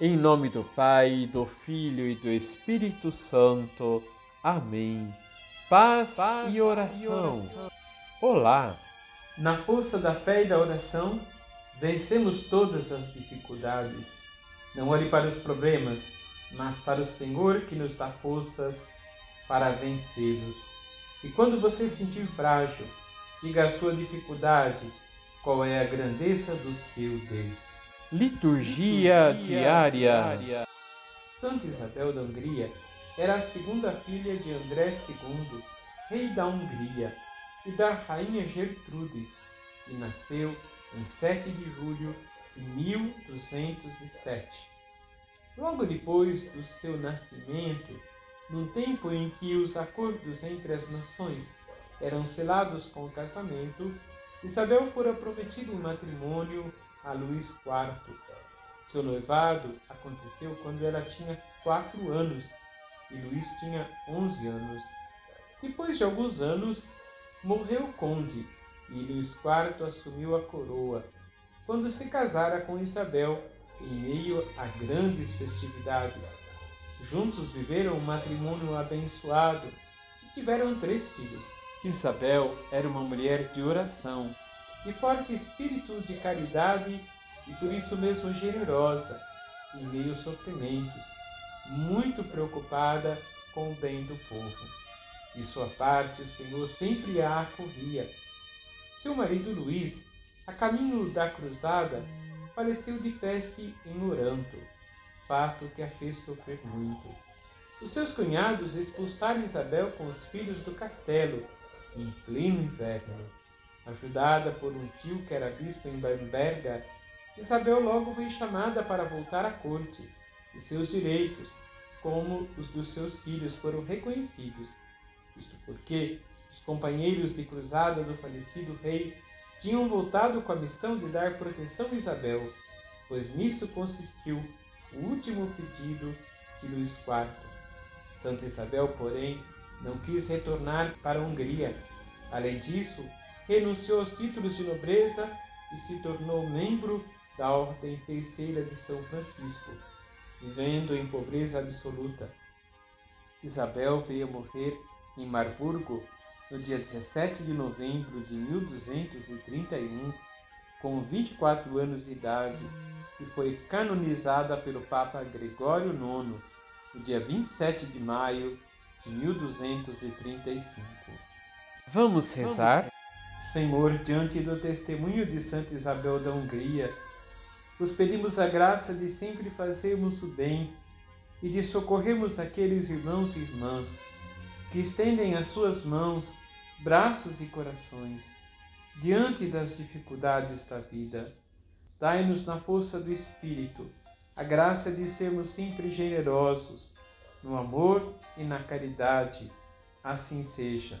Em nome do Pai, do Filho e do Espírito Santo. Amém. Paz, Paz e, oração. e oração. Olá! Na força da fé e da oração, vencemos todas as dificuldades. Não olhe para os problemas, mas para o Senhor que nos dá forças para vencê-los. E quando você se sentir frágil, diga a sua dificuldade, qual é a grandeza do seu Deus. Liturgia, Liturgia diária. diária. Santa Isabel da Hungria era a segunda filha de André II, rei da Hungria, e da rainha Gertrudes, e nasceu em 7 de julho de 1207. Logo depois do seu nascimento, num tempo em que os acordos entre as nações eram selados com o casamento, Isabel fora prometida em matrimônio a Luís IV. Seu noivado aconteceu quando ela tinha quatro anos e Luís tinha onze anos. Depois de alguns anos, morreu o conde e Luís IV assumiu a coroa, quando se casara com Isabel em meio a grandes festividades. Juntos viveram um matrimônio abençoado e tiveram três filhos. Isabel era uma mulher de oração de forte espírito de caridade e por isso mesmo generosa em meio aos sofrimentos, muito preocupada com o bem do povo. De sua parte, o Senhor sempre a acolhia. Seu marido Luís, a caminho da cruzada, faleceu de peste em Oranto, fato que a fez sofrer muito. Os seus cunhados expulsaram Isabel com os filhos do castelo, em pleno inverno. Ajudada por um tio que era bispo em Bamberga, Isabel logo foi chamada para voltar à corte, e seus direitos, como os dos seus filhos, foram reconhecidos. Isto porque os companheiros de cruzada do falecido rei tinham voltado com a missão de dar proteção a Isabel, pois nisso consistiu o último pedido de Luís IV. Santa Isabel, porém, não quis retornar para a Hungria. Além disso, renunciou aos títulos de nobreza e se tornou membro da Ordem Terceira de São Francisco, vivendo em pobreza absoluta. Isabel veio morrer em Marburgo no dia 17 de novembro de 1231, com 24 anos de idade, e foi canonizada pelo Papa Gregório IX no dia 27 de maio de 1235. Vamos rezar? Senhor, diante do testemunho de Santa Isabel da Hungria, vos pedimos a graça de sempre fazermos o bem e de socorrermos aqueles irmãos e irmãs que estendem as suas mãos, braços e corações diante das dificuldades da vida. Dai-nos na força do Espírito a graça de sermos sempre generosos no amor e na caridade. Assim seja.